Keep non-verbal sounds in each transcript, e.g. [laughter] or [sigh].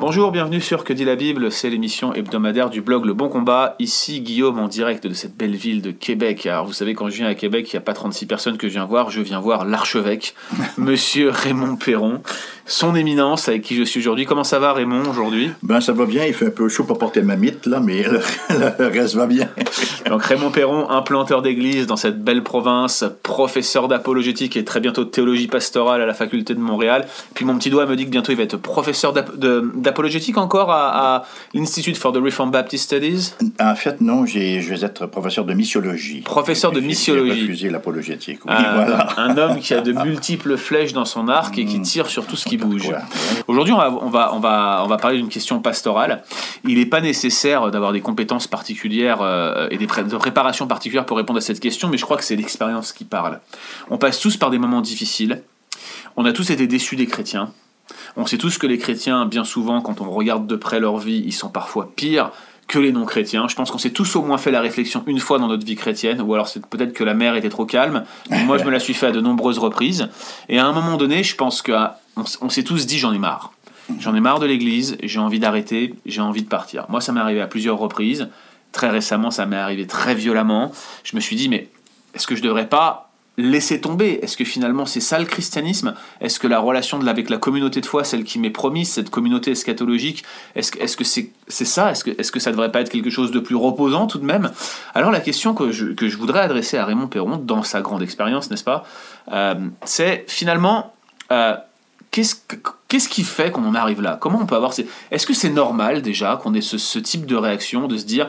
Bonjour, bienvenue sur Que dit la Bible, c'est l'émission hebdomadaire du blog Le Bon Combat. Ici Guillaume en direct de cette belle ville de Québec. Alors vous savez, quand je viens à Québec, il n'y a pas 36 personnes que je viens voir, je viens voir l'archevêque, [laughs] monsieur Raymond Perron, son éminence avec qui je suis aujourd'hui. Comment ça va Raymond aujourd'hui? Ben ça va bien, il fait un peu chaud pour porter ma mythe là, mais le, le reste va bien. [laughs] Donc Raymond Perron, implanteur d'église dans cette belle province, professeur d'apologétique et très bientôt de théologie pastorale à la faculté de Montréal. Puis mon petit doigt me dit que bientôt il va être professeur d'ap- d'apologétique encore à, à l'Institute for the Reformed Baptist Studies? En fait, non, je vais être professeur de missiologie. Professeur de missiologie. J'ai refusé l'apologétique. Oui, Un, voilà. un homme qui a de [laughs] multiples flèches dans son arc et qui tire sur tout ce qui bouge. Aujourd'hui, on va, on, va, on, va, on va parler d'une question pastorale. Il n'est pas nécessaire d'avoir des compétences particulières euh, et des pré- de préparation particulière pour répondre à cette question, mais je crois que c'est l'expérience qui parle. On passe tous par des moments difficiles. On a tous été déçus des chrétiens. On sait tous que les chrétiens, bien souvent, quand on regarde de près leur vie, ils sont parfois pires que les non-chrétiens. Je pense qu'on s'est tous au moins fait la réflexion une fois dans notre vie chrétienne, ou alors c'est peut-être que la mer était trop calme. [laughs] Moi, je me la suis fait à de nombreuses reprises. Et à un moment donné, je pense qu'on on s'est tous dit j'en ai marre. J'en ai marre de l'église, j'ai envie d'arrêter, j'ai envie de partir. Moi, ça m'est arrivé à plusieurs reprises. Très récemment, ça m'est arrivé très violemment. Je me suis dit, mais est-ce que je devrais pas laisser tomber. Est-ce que finalement c'est ça le christianisme? Est-ce que la relation avec la communauté de foi, celle qui m'est promise, cette communauté eschatologique, est-ce que c'est ça? Est-ce que, est-ce que ça devrait pas être quelque chose de plus reposant tout de même? Alors la question que je, voudrais adresser à Raymond Perron, dans sa grande expérience, n'est-ce pas? Euh, C'est finalement... euh, Qu'est-ce, que- qu'est-ce qui fait qu'on en arrive là? Comment on peut avoir. Est-ce que c'est normal déjà qu'on ait ce type de réaction, de se dire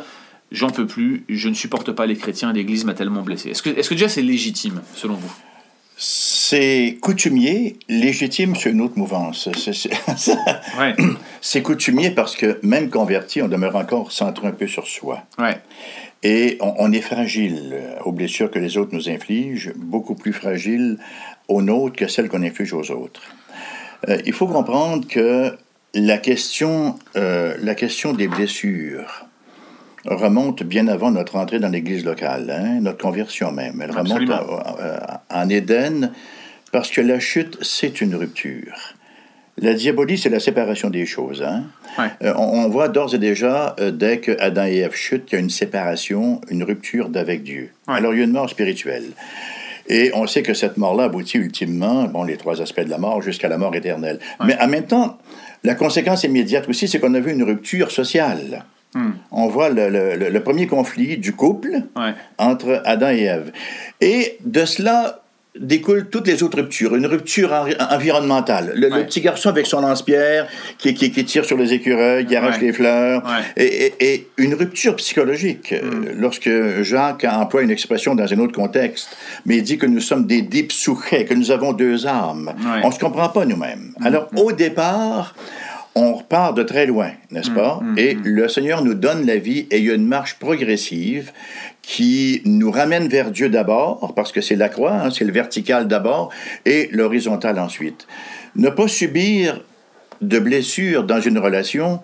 j'en peux plus, je ne supporte pas les chrétiens, l'Église m'a tellement blessé Est-ce que, est-ce que déjà c'est légitime selon vous? C'est coutumier, légitime, c'est une autre mouvance. C'est- [laughs] Ouais, coutumier parce que même converti, on demeure encore centré un peu sur soi. ouais, Et on, on est fragile aux blessures que les autres nous infligent, beaucoup plus fragile aux nôtres que celles qu'on inflige aux autres. Euh, il faut comprendre que la question, euh, la question des blessures remonte bien avant notre entrée dans l'Église locale, hein, notre conversion même. Elle remonte à- à- en Éden parce que la chute, c'est une rupture. La diabolie, c'est la séparation des choses. Hein? ouais. Euh, on, on voit d'ores et déjà, euh, dès que Adam et Ève chutent, qu'il y a une séparation, une rupture d'avec Dieu. Ouais. Alors, il y a une mort spirituelle. Et on sait que cette mort-là aboutit ultimement, bon, les trois aspects de la mort, jusqu'à la mort éternelle. Mais en même temps, la conséquence immédiate aussi, c'est qu'on a vu une rupture sociale. Hmm. On voit le, le- le- le premier conflit du couple ouais. entre Adam et Ève. Et de cela découlent toutes les autres ruptures. Une rupture en- environnementale. Le, petit garçon avec son lance-pierre qui, qui, qui tire sur les écureuils, qui arrache les fleurs. Et, et- et une rupture psychologique. euh, Lorsque Jacques emploie une expression dans un autre contexte, mais il dit que nous sommes des dipsouchés, que nous avons deux âmes. On ne se comprend pas nous-mêmes. Alors, au départ, on repart de très loin, n'est-ce pas? et le Seigneur nous donne la vie et il y a une marche progressive qui nous ramène vers Dieu d'abord, parce que c'est la croix, hein, c'est le vertical d'abord, et l'horizontal ensuite. Ne pas subir de blessures dans une relation,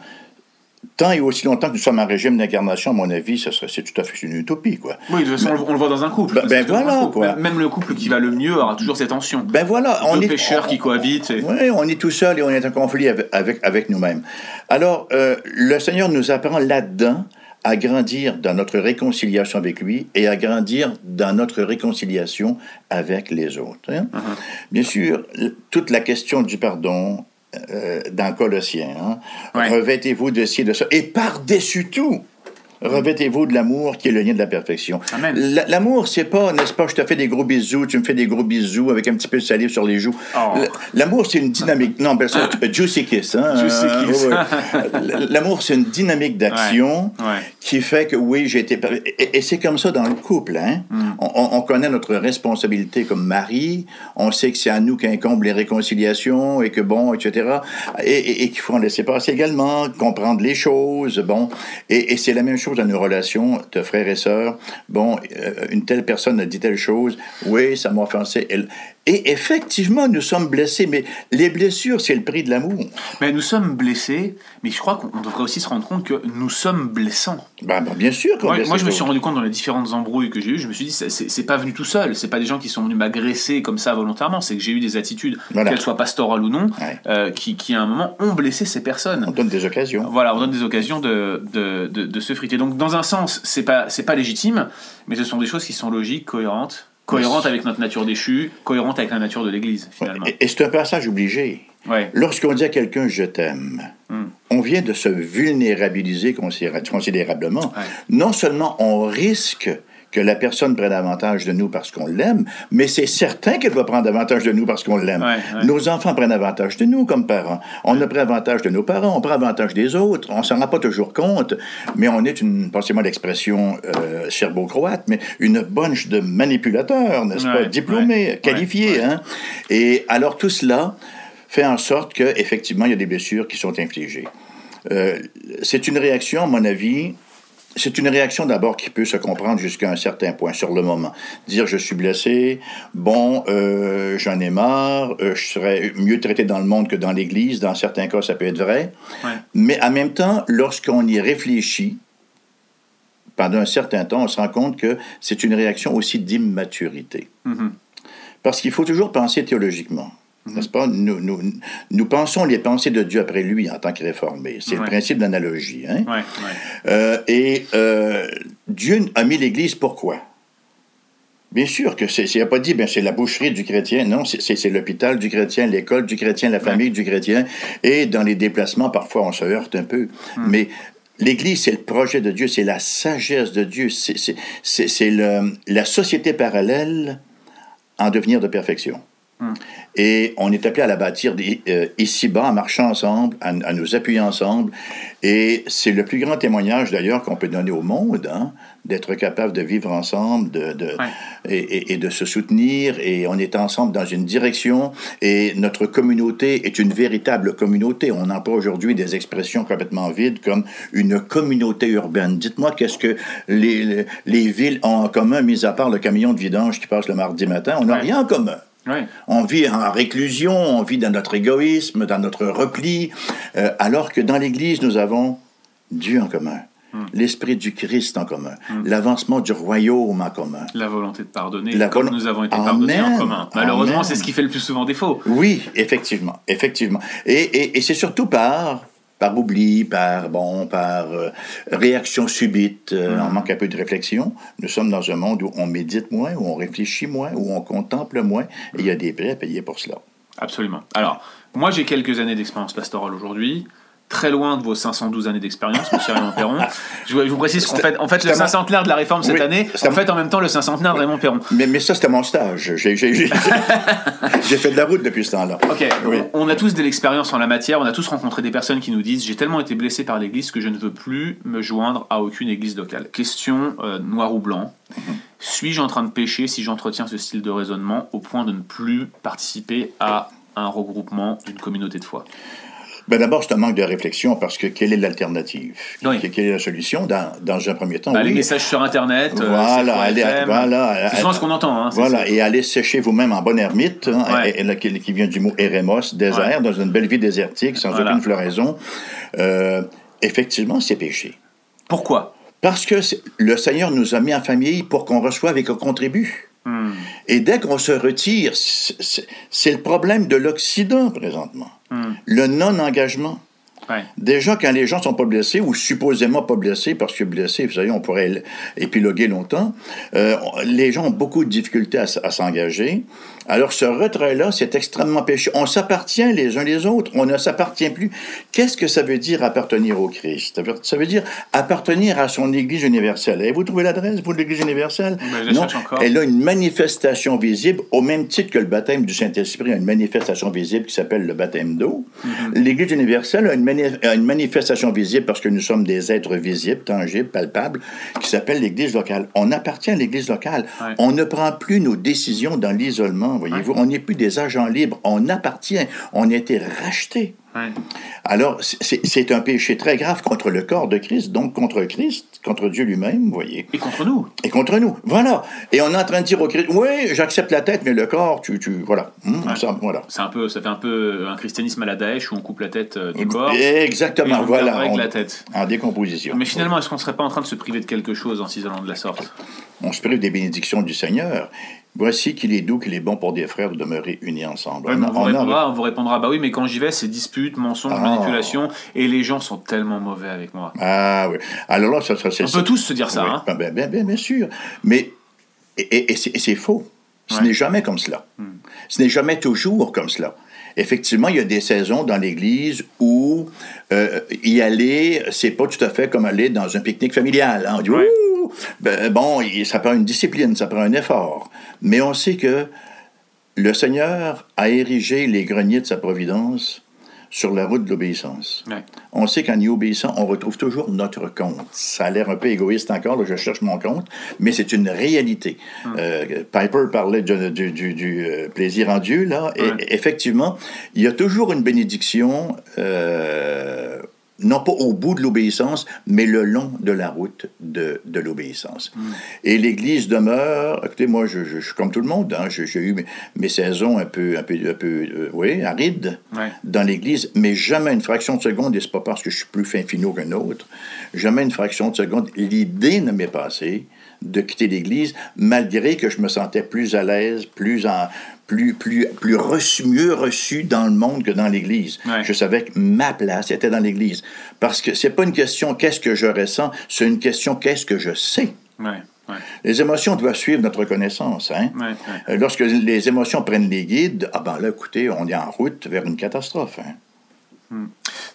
tant et aussi longtemps que nous sommes en régime d'incarnation, à mon avis, ça serait, c'est tout à fait une utopie, quoi. Oui, de toute façon, on le- on le voit dans un couple. Ben- ben voilà, couple. quoi. Même- Même le couple qui va le mieux aura toujours ces tensions. Ben voilà, on est pécheurs on- qui cohabitent. et- Oui, on est tout seul et on est en conflit avec, avec, avec nous-mêmes. Alors, euh, le Seigneur nous apprend là-dedans à grandir dans notre réconciliation avec lui et à grandir dans notre réconciliation avec les autres. hein. Bien sûr, toute la question du pardon euh, dans Colossiens, hein, Ouais. revêtez-vous de ci et de ça, et par-dessus tout, revêtez-vous de l'amour qui est le lien de la perfection. L'amour, c'est pas, n'est-ce pas, je te fais des gros bisous, tu me fais des gros bisous avec un petit peu de salive sur les joues. Oh. L'amour, c'est une dynamique. Non, ben ça, euh, juicy kiss. Hein? Juicy Euh, kiss. ouais, ouais. [laughs] L- L'amour, c'est une dynamique d'action Ouais, qui fait que oui, j'ai été. Et, et c'est comme ça dans le couple. Hein? Mm. On, on- on connaît notre responsabilité comme mari. On sait que c'est à nous qu'incombent les réconciliations et que bon, etc. Et, et- et qu'il faut en laisser passer également, comprendre les choses. Bon, et, et c'est la même chose dans nos relations de frères et sœurs. Bon, euh, une telle personne a dit telle chose. Oui, ça m'a offensé. Elle- Et effectivement, nous sommes blessés, mais les blessures, c'est le prix de l'amour. Mais nous sommes blessés, mais je crois qu'on devrait aussi se rendre compte que nous sommes blessants. Ben, ben, bien sûr Moi, je me suis rendu compte dans les différentes embrouilles que j'ai eues, je me suis dit, c'est- pas venu tout seul, c'est pas des gens qui sont venus m'agresser comme ça volontairement, c'est que j'ai eu des attitudes, Voilà. qu'elles soient pastorales ou non, Ouais. euh, qui, qui à un moment ont blessé ces personnes. On donne des occasions. Voilà, on donne des occasions de, de, de, de se friter. Donc, dans un sens, c'est pas, c'est pas légitime, mais ce sont des choses qui sont logiques, cohérentes, cohérentes avec notre nature déchue, cohérentes avec la nature de l'Église, finalement. Et, et c'est un passage obligé. Ouais. Lorsqu'on dit à quelqu'un je t'aime, Hmm. on vient de se vulnérabiliser considéra- considérablement. Ouais. Non seulement on risque que la personne prenne avantage de nous parce qu'on l'aime, mais c'est certain qu'elle va prendre avantage de nous parce qu'on l'aime. Ouais, ouais. Nos enfants prennent avantage de nous comme parents. On a pris avantage de nos parents, on prend avantage des autres. On s'en rend pas toujours compte, mais on est une, passez-moi l'expression euh, serbo-croate, mais une bunch de manipulateurs, n'est-ce pas, diplômés, qualifiés. Hein? Et alors tout cela fait en sorte qu'effectivement, il y a des blessures qui sont infligées. Euh, c'est une réaction, à mon avis, c'est une réaction d'abord qui peut se comprendre jusqu'à un certain point sur le moment. Dire je suis blessé, bon, euh, j'en ai marre, euh, je serais mieux traité dans le monde que dans l'Église, dans certains cas ça peut être vrai, Ouais. mais en même temps, lorsqu'on y réfléchit, pendant un certain temps, on se rend compte que c'est une réaction aussi d'immaturité. Mhm. Parce qu'il faut toujours penser théologiquement. N'est-ce pas? Nous, nous, nous pensons les pensées de Dieu après lui en tant que réformés. C'est le principe d'analogie. Hein? Ouais, ouais. Euh, et euh, Dieu a mis l'Église pourquoi? Bien sûr que c'est, il n'a pas dit, ben, c'est la boucherie du chrétien. Non, c'est, l'hôpital du chrétien, l'école du chrétien, la famille du chrétien. Et dans les déplacements, parfois, on se heurte un peu. Mais l'Église, c'est le projet de Dieu, c'est la sagesse de Dieu, c'est, la société parallèle en devenir de perfection. Et on est appelé à la bâtir euh, ici-bas, en marchant ensemble, à, à nous appuyer ensemble. Et c'est le plus grand témoignage, d'ailleurs, qu'on peut donner au monde, hein, d'être capable de vivre ensemble de, de- Ouais. et, et- et de se soutenir. Et on est ensemble dans une direction. Et notre communauté est une véritable communauté. On emploie aujourd'hui des expressions complètement vides comme une communauté urbaine. Dites-moi, qu'est-ce que les, les, les villes ont en commun, mis à part le camion de vidange qui passe le mardi matin? On n'a Ouais. rien en commun. On vit en réclusion, on vit dans notre égoïsme, dans notre repli, euh, alors que dans l'Église, nous avons Dieu en commun, l'Esprit du Christ en commun, l'avancement du royaume en commun. La volonté de pardonner, La comme nous avons été Amen. pardonnés en commun. Malheureusement, c'est ce qui fait le plus souvent défaut. Oui, effectivement, effectivement. Et, et- et c'est surtout par, par oubli, par, bon, par euh, réaction subite, euh, on manque un peu de réflexion. Nous sommes dans un monde où on médite moins, où on réfléchit moins, où on contemple moins, et il y a des prix à payer pour cela. Absolument. Alors, moi, j'ai quelques années d'expérience pastorale aujourd'hui. Très loin de vos 512 années d'expérience, monsieur Raymond Perron. Je vous, précise qu'en fait, en fait, le c'était mon- cinquantenaire de la réforme cette Oui, année, en fait, en même temps, le cinquantenaire de Raymond Perron. Mais, mais ça, c'était mon stage. [laughs] J'ai fait de la route depuis ce temps-là. Ok, Oui. on a tous de l'expérience en la matière, on a tous rencontré des personnes qui nous disent J'ai tellement été blessé par l'église que je ne veux plus me joindre à aucune église locale. Question euh, noir ou blanc. Suis-je en train de pécher si j'entretiens ce style de raisonnement au point de ne plus participer à un regroupement d'une communauté de foi? Ben D'abord, c'est un manque de réflexion parce que quelle est l'alternative? Oui. Quelle est la solution? Dans, dans un premier temps, Bah, Les oui. messages sur Internet, euh, Voilà, C3 allez, voilà. c'est souvent ce qu'on entend. Hein, Voilà, ça. et aller sécher vous-même en bonne ermite, hein, Ouais. et- et là, qui, qui vient du mot eremos, désert, dans une belle vie désertique, sans Voilà. aucune floraison. Euh, effectivement, c'est péché. Pourquoi? Parce que le Seigneur nous a mis en famille pour qu'on reçoive et qu'on contribue. Hmm. Et dès qu'on se retire, c'est le problème de l'Occident présentement. Hmm. Le non-engagement. Ouais. Déjà, quand les gens sont pas blessés, ou supposément pas blessés, parce que blessés, vous savez, on pourrait épiloguer longtemps, euh, les gens ont beaucoup de difficultés à s'engager. Alors, ce retrait-là, c'est extrêmement péché. On s'appartient les uns les autres, on ne s'appartient plus. Qu'est-ce que ça veut dire appartenir au Christ? Ça veut- dire appartenir à son Église universelle. Avez-vous trouvé l'adresse, vous, de l'Église universelle? Ben, non, elle a une manifestation visible, au même titre que le baptême du Saint-Esprit a une manifestation visible qui s'appelle le baptême d'eau. Mm-hmm. L'Église universelle a une, mani- a une manifestation visible parce que nous sommes des êtres visibles, tangibles, palpables, qui s'appelle l'Église locale. On appartient à l'Église locale. Ouais. On ne prend plus nos décisions dans l'isolement, voyez-vous. On n'est plus des agents libres. On appartient. On a été racheté. Ouais. Alors, c'est un péché très grave contre le corps de Christ, donc contre Christ, contre Dieu lui-même, vous voyez. Et contre nous. Et contre nous. Voilà. Et on est en train de dire au Christ, oui, j'accepte la tête, mais le corps, tu, tu voilà. Hum, ça, voilà. C'est un peu, ça fait un peu un christianisme à la Daesh où on coupe la tête euh, du corps. Exactement, et on voilà. garde avec On- la tête. En décomposition. Mais finalement, est-ce qu'on serait pas en train de se priver de quelque chose en s'isolant de la sorte? On se prive des bénédictions du Seigneur. Voici qu'il est doux, qu'il est bon pour des frères de demeurer unis ensemble. Ouais, on, vous a- répondra, on vous répondra, bah oui, mais quand j'y vais, c'est dispute, mensonge, Ah. manipulation, et les gens sont tellement mauvais avec moi. Ah oui. Alors là, ça, ça c'est On peut tous se dire ça, Oui, hein. ben, ben, ben, bien sûr. Mais et, et- et c'est faux. Ce Ouais. Hmm. n'est jamais comme cela. Ce n'est jamais toujours comme cela. Effectivement, il y a des saisons dans l'Église où euh, y aller, c'est pas tout à fait comme aller dans un pique-nique familial. hein. On dit, Ouais. Ben, bon, ça prend une discipline, ça prend un effort. Mais on sait que le Seigneur a érigé les greniers de sa providence sur la route de l'obéissance. Ouais. On sait qu'en y obéissant, on retrouve toujours notre compte. Ça a l'air un peu égoïste encore, là, je cherche mon compte, mais c'est une réalité. Euh, Piper parlait du, du- du- du, euh, plaisir en Dieu, là, et Ouais. effectivement, il y a toujours une bénédiction, euh, non pas au bout de l'obéissance, mais le long de la route de, de l'obéissance. Et l'Église demeure, écoutez, moi, je, je- je suis comme tout le monde, hein, j'ai j'ai eu mes, mes saisons un peu, un peu, un peu euh, oui, arides Ouais. dans l'Église, mais jamais une fraction de seconde, et c'est pas parce que je suis plus fin finot qu'un autre, jamais une fraction de seconde, l'idée ne m'est passée de quitter l'Église, malgré que je me sentais plus à l'aise, plus en plus, plus, plus reçu, mieux reçu dans le monde que dans l'Église. Ouais. Je savais que ma place était dans l'Église. Parce que c'est pas une question qu'est-ce que je ressens, c'est une question qu'est-ce que je sais. Ouais. Ouais. Les émotions doivent suivre notre connaissance. Hein? Ouais. Ouais. Euh, Lorsque les émotions prennent les guides, ah ben là, écoutez, on est en route vers une catastrophe. Hein?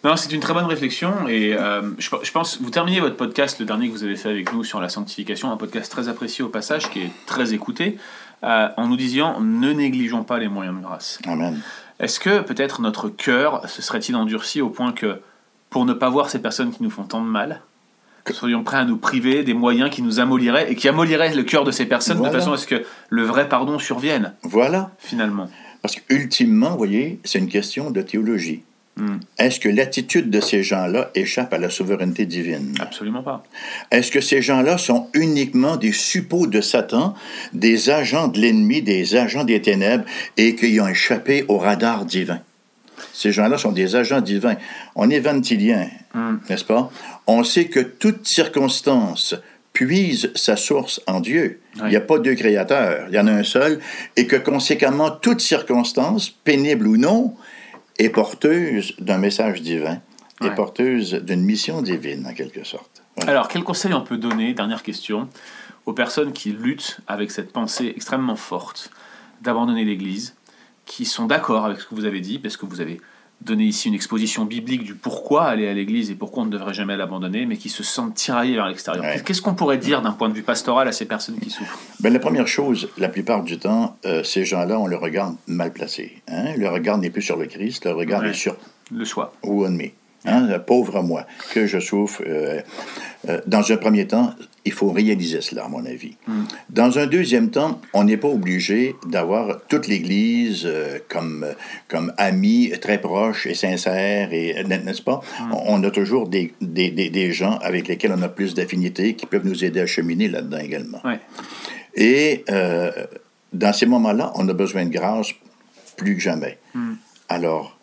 Non, c'est une très bonne réflexion et euh, je, je pense, vous terminez votre podcast, le dernier que vous avez fait avec nous sur la sanctification, un podcast très apprécié au passage, qui est très écouté, euh, en nous disant ne négligeons pas les moyens de grâce. Amen. Est-ce que peut-être notre cœur se serait-il endurci au point que, pour ne pas voir ces personnes qui nous font tant de mal, soyons prêts à nous priver des moyens qui nous amolliraient et qui amolliraient le cœur de ces personnes Voilà. de façon à ce que le vrai pardon survienne, Voilà. finalement? Parce qu'ultimement, vous voyez, c'est une question de théologie. Hmm. Est-ce que l'attitude de ces gens-là échappe à la souveraineté divine? Absolument pas. Est-ce que ces gens-là sont uniquement des suppôts de Satan, des agents de l'ennemi, des agents des ténèbres, et qu'ils ont échappé au radar divin? Ces gens-là sont des agents divins. On est ventilien, Hmm. n'est-ce pas? On sait que toute circonstance puise sa source en Dieu. Il n'y a pas deux créateurs, il y en a un seul, et que conséquemment, toute circonstance, pénible ou non, est porteuse d'un message divin, Ouais. est porteuse d'une mission divine, en quelque sorte. Voilà. Alors, quel conseil on peut donner, dernière question, aux personnes qui luttent avec cette pensée extrêmement forte d'abandonner l'Église, qui sont d'accord avec ce que vous avez dit, parce que vous avez donné ici une exposition biblique du pourquoi aller à l'Église et pourquoi on ne devrait jamais l'abandonner, mais qui se sentent tiraillés vers l'extérieur. Ouais. Qu'est-ce qu'on pourrait dire d'un point de vue pastoral à ces personnes qui souffrent? Ben, la première chose, la plupart du temps, euh, ces gens-là ont le regard mal placé. Hein? Le regard n'est plus sur le Christ, le regard Ouais. est sur Le. Who on me. Hein? Le Pauvre moi, que je souffre. euh, euh, dans un premier temps, il faut réaliser cela, à mon avis. Dans un deuxième temps, on n'est pas obligé d'avoir toute l'Église euh, comme, comme amis très proches et sincères, et, n'est-ce pas? On, on a toujours des, des, des, des gens avec lesquels on a plus d'affinité qui peuvent nous aider à cheminer là-dedans également. Ouais. Et euh, dans ces moments-là, on a besoin de grâce plus que jamais. Alors,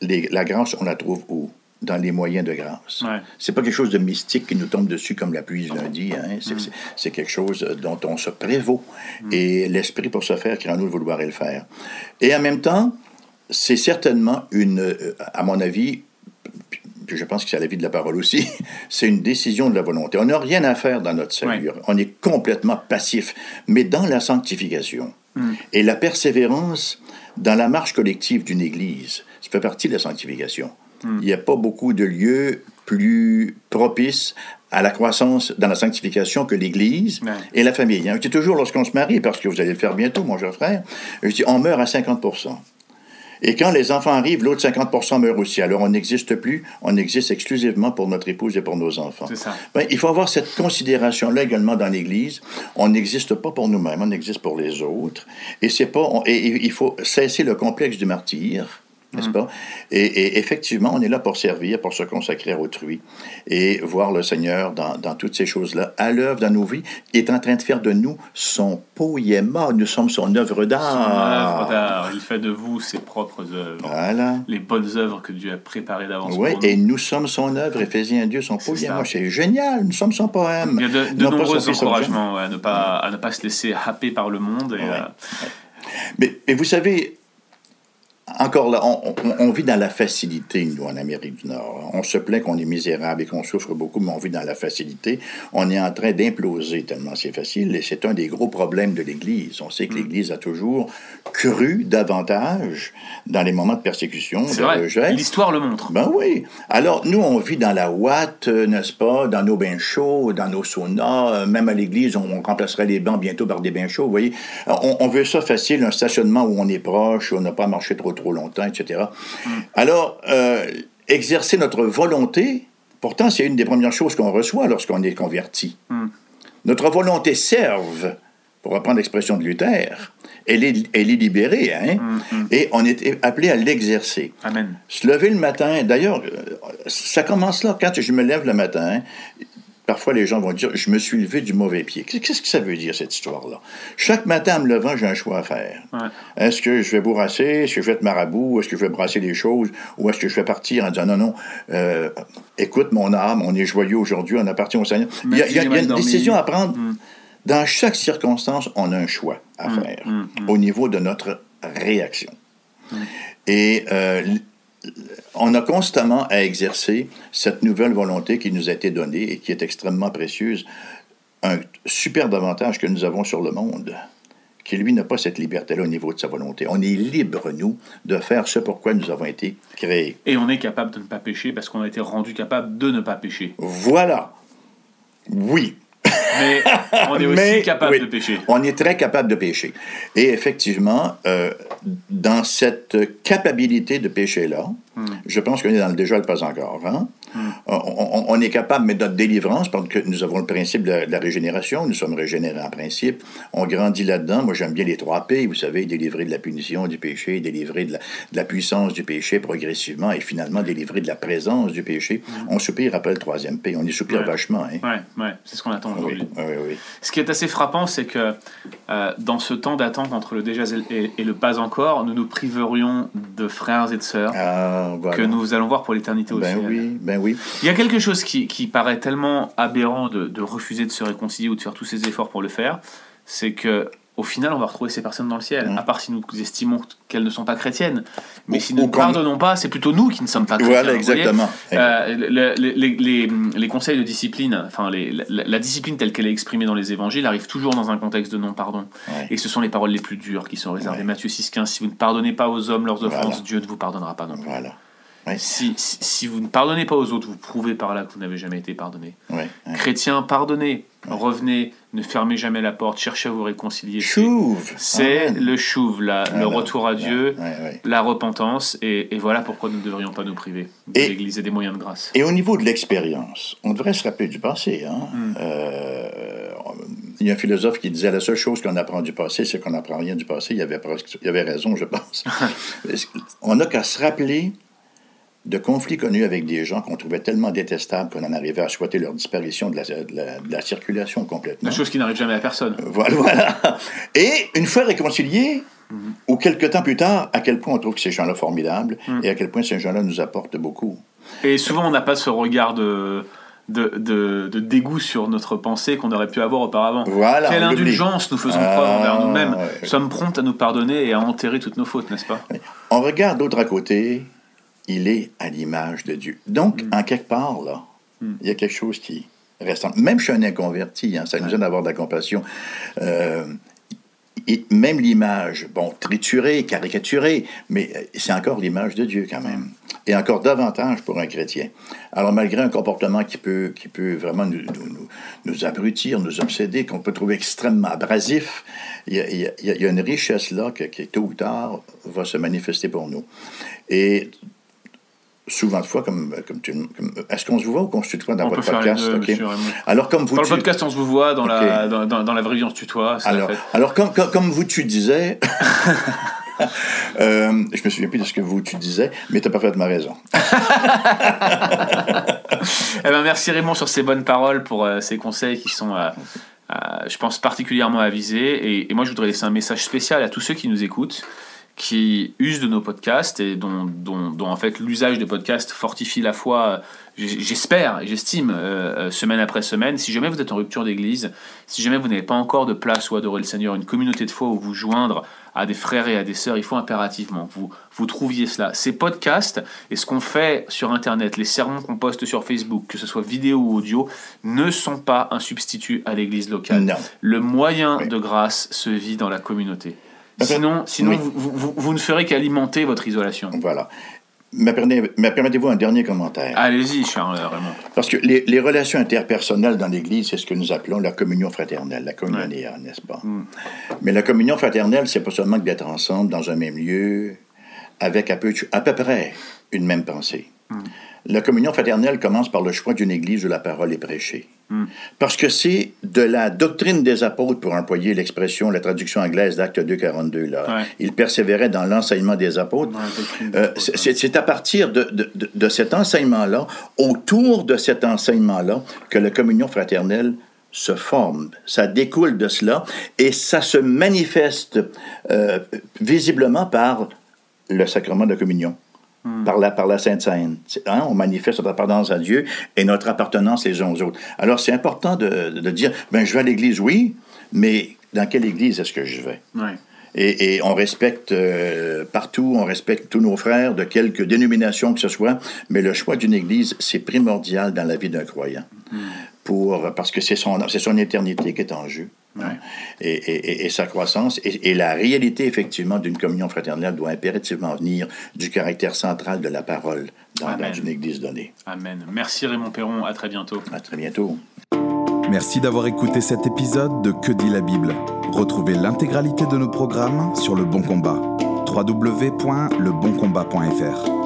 les- la grâce, on la trouve où? Dans les moyens de grâce. Ouais. C'est pas quelque chose de mystique qui nous tombe dessus comme la pluie lundi. Hein? C'est, c'est quelque chose dont on se prévaut. Et l'esprit, pour ce faire, qui en nous le vouloir et le faire. Et en même temps, c'est certainement une, euh, à mon avis, puis je pense que c'est à la vie de la parole aussi, [laughs] c'est une décision de la volonté. On n'a rien à faire dans notre salut. On est complètement passif. Mais dans la sanctification et la persévérance dans la marche collective d'une Église, ça fait partie de la sanctification. Il n'y a pas beaucoup de lieux plus propices à la croissance dans la sanctification que l'Église Ouais. et la famille. hein. Je dis toujours lorsqu'on se marie, parce que vous allez le faire bientôt, mon cher frère, je dis on meurt à 50% et quand les enfants arrivent, l'autre 50% meurt aussi. Alors on n'existe plus, on existe exclusivement pour notre épouse et pour nos enfants. Ça. Ben, il faut avoir cette considération-là également dans l'Église. On n'existe pas pour nous-mêmes, on existe pour les autres. Et c'est pas, on- et, et il faut cesser le complexe du martyr. N'est-ce pas? Et, et effectivement, on est là pour servir, pour se consacrer à autrui et voir le Seigneur dans, dans toutes ces choses-là, à l'œuvre dans nos vies. Il est en train de faire de nous son poéma. Nous sommes son œuvre Son œuvre d'art. Il fait de vous ses propres œuvres. Voilà. Les bonnes œuvres que Dieu a préparées d'avance Oui, pour nous. et nous sommes son œuvre. Éphésiens 2, son poéma. C'est génial. Nous sommes son poème. Il y a de, nombreux encouragements ouais, à, ne pas, à ne pas se laisser happer par le monde. Et, Ouais. euh, Mais, mais vous savez, encore là, on, on- on vit dans la facilité, nous, en Amérique du Nord. On se plaint qu'on est misérable et qu'on souffre beaucoup, mais on vit dans la facilité. On est en train d'imploser tellement c'est facile, et c'est un des gros problèmes de l'Église. On sait Mm. que l'Église a toujours cru davantage dans les moments de persécution, de vrai, rejet. l'histoire le montre. Ben oui. Alors, nous, on vit dans la ouate, euh, n'est-ce pas, dans nos bains chauds, dans nos saunas. Euh, Même à l'église, on, on remplacerait les bancs bientôt par des bains chauds, vous voyez. Euh, On, on veut ça facile, un stationnement où on est proche, où on n'a pas marché trop, trop longtemps, etc. Alors, euh, exercer notre volonté, pourtant, c'est une des premières choses qu'on reçoit lorsqu'on est converti. Notre volonté serve, pour reprendre l'expression de Luther, elle est, elle est libérée, hein? Et on est appelé à l'exercer. Amen. Se lever le matin, d'ailleurs, euh, ça commence là. Quand je me lève le matin, parfois les gens vont dire Je me suis levé du mauvais pied. Qu'est-ce que ça veut dire, cette histoire-là? Chaque matin, en me levant, j'ai un choix à faire. Ouais. Est-ce que je vais bourrasser? Est-ce que je vais être marabout? Est-ce que je vais brasser les choses? Ou est-ce que je vais partir en disant Non, non, euh, écoute mon âme, on est joyeux aujourd'hui, on appartient au Seigneur. Il y a, y a- y une dormi. décision à prendre. Dans chaque circonstance, on a un choix à faire au niveau de notre réaction. Et euh, on a constamment à exercer cette nouvelle volonté qui nous a été donnée et qui est extrêmement précieuse. Un super avantage que nous avons sur le monde, qui lui n'a pas cette liberté-là au niveau de sa volonté. On est libre, nous, de faire ce pourquoi nous avons été créés. Et on est capable de ne pas pécher parce qu'on a été rendu capable de ne pas pécher. Voilà. Oui. Mais on est aussi capable oui, de pécher. On est très capable de pécher. Et effectivement, euh, dans cette capacité de pécher-là, Hmm. je pense qu'on est dans le déjà le pas encore. hein. On, est capable, mais notre délivrance, parce que nous avons le principe de la, de la régénération, nous sommes régénérés en principe, on grandit là-dedans. Moi, j'aime bien les trois P, vous savez, délivrer de la punition du péché, délivrer de la, de la puissance du péché progressivement, et finalement délivrer de la présence du péché. On soupire après le troisième P, on y soupire. Ouais. vachement. Hein. Ouais, ouais, c'est ce qu'on attend Oui, aujourd'hui. oui, oui. Ce qui est assez frappant, c'est que euh, dans ce temps d'attente entre le déjà et, et le pas encore, nous nous priverions de frères et de sœurs Ah, voilà. que nous allons voir pour l'éternité Ben ciel. oui, ben oui. Il y a quelque chose qui, qui paraît tellement aberrant de, de refuser de se réconcilier ou de faire tous ces efforts pour le faire, c'est que au final, on va retrouver ces personnes dans le ciel, Mm. à part si nous estimons qu'elles ne sont pas chrétiennes. Mais Ou- si nous ou ne pardonnons pas, c'est plutôt nous qui ne sommes pas chrétiens. Voilà, exactement. Euh, le- le- les, les- les conseils de discipline, enfin les- la, la discipline telle qu'elle est exprimée dans les évangiles arrive toujours dans un contexte de non-pardon. Ouais. Et ce sont les paroles les plus dures qui sont réservées. Ouais. Matthieu 6,15 Si vous ne pardonnez pas aux hommes leurs offenses, Voilà. Dieu ne vous pardonnera pas non plus. Voilà. Ouais, Si, si, si vous ne pardonnez pas aux autres, vous prouvez par là que vous n'avez jamais été pardonné. ouais, ouais. Chrétiens, pardonnez, revenez, ne fermez jamais la porte, cherchez à vous réconcilier. C'est- Chouve. C'est le chouve, la- le retour à Dieu, la repentance, et, et voilà pourquoi nous ne devrions pas nous priver de Et- l'Église et des moyens de grâce. Et au niveau de l'expérience, on devrait se rappeler du passé. Hein? Mm. Euh, il y a un philosophe qui disait la seule chose qu'on apprend du passé, c'est qu'on n'apprend rien du passé. Il avait, il avait raison, je pense. [laughs] on n'a qu'à se rappeler de conflits connus avec des gens qu'on trouvait tellement détestables qu'on en arrivait à souhaiter leur disparition de la, de la- de la circulation complètement. Une chose qui n'arrive jamais à personne. Voilà, [laughs] voilà. Et une fois réconciliés, ou quelques temps plus tard, à quel point on trouve que ces gens-là formidables Mhm. et à quel point ces gens-là nous apportent beaucoup. Et souvent, on n'a pas ce regard de, de, de- de dégoût sur notre pensée qu'on aurait pu avoir auparavant. Voilà, Quelle indulgence nous faisons Ah, preuve envers nous-mêmes. ouais. Nous sommes prompts à nous pardonner et à enterrer toutes nos fautes, n'est-ce pas? On regarde l'autre à côté, il est à l'image de Dieu. Donc, Mm. en quelque part, là, il y a quelque chose qui reste. en- Même chez un inconverti, hein, ça nous aide d'avoir de la compassion. Euh, et même l'image, bon, triturée, caricaturée, mais euh, c'est encore l'image de Dieu quand même. Et encore davantage pour un chrétien. Alors, malgré un comportement qui peut, qui peut vraiment nous, nous, abrutir, nous obséder, qu'on peut trouver extrêmement abrasif, il y a, il y a- il y a une richesse là que- qui, tôt ou tard, va se manifester pour nous. Et souvent de fois, comme, comme tu... comme- Est-ce qu'on se voit ou qu'on se tutoie dans On votre podcast? deux. Alors, comme vous... Dans le podcast, on se voit, dans, la, dans, dans- dans la vraie vie, on se tutoie. alors, alors comme, comme, comme vous tu disais, [laughs] euh, je me souviens plus de ce que vous tu disais, mais tu as parfaitement raison. [laughs] eh ben, merci Raymond sur ces bonnes paroles pour euh, ces conseils qui sont, euh, euh, je pense, particulièrement avisés. Et, et, moi, je voudrais laisser un message spécial à tous ceux qui nous écoutent qui usent de nos podcasts et dont, dont, dont en fait l'usage des podcasts fortifie la foi, j'espère, j'estime, euh, euh, semaine après semaine. Si jamais vous êtes en rupture d'église, si jamais vous n'avez pas encore de place où adorer le Seigneur, une communauté de foi où vous joindre à des frères et à des sœurs, il faut impérativement que vous, vous trouviez cela. Ces podcasts et ce qu'on fait sur Internet, les sermons qu'on poste sur Facebook, que ce soit vidéo ou audio, ne sont pas un substitut à l'église locale. Non. Le moyen oui. de grâce se vit dans la communauté. Sinon, sinon Oui. vous, vous- vous ne ferez qu'alimenter votre isolation. Voilà. Me Permettez-vous un dernier commentaire. Allez-y, cher euh, Raymond. Parce que les, les relations interpersonnelles dans l'Église, c'est ce que nous appelons la communion fraternelle, la communia, n'est-ce pas? Mais la communion fraternelle, c'est pas seulement que d'être ensemble dans un même lieu, avec à peu, à peu près une même pensée. La communion fraternelle commence par le choix d'une Église où la parole est prêchée. Parce que c'est de la doctrine des apôtres, pour employer l'expression, la traduction anglaise d'Acte 2, 42. Là. Ouais. Ils persévéraient dans l'enseignement des apôtres. Euh, apôtres, c'est- à partir de, de- de- cet enseignement-là, autour de cet enseignement-là, que la communion fraternelle se forme. Ça découle de cela et ça se manifeste euh, visiblement par le sacrement de la communion. Par la, par la Sainte Seine. Hein, on manifeste notre appartenance à Dieu et notre appartenance les uns aux autres. Alors, c'est important de, de dire, ben, je vais à l'église, oui, mais dans quelle église est-ce que je vais? Et, et on respecte euh, partout, on respecte tous nos frères, de quelque dénomination que ce soit, mais le choix d'une église, c'est primordial dans la vie d'un croyant. Pour, parce que c'est son, c'est son éternité qui est en jeu. hein, Ouais. et, et- et- et sa croissance. Et, et la réalité, effectivement, d'une communion fraternelle doit impérativement venir du caractère central de la parole dans, dans une église donnée. Amen. Merci Raymond Perron. À très bientôt. À très bientôt. Merci d'avoir écouté cet épisode de Que dit la Bible Retrouvez l'intégralité de nos programmes sur Le Bon Combat. www.leboncombat.fr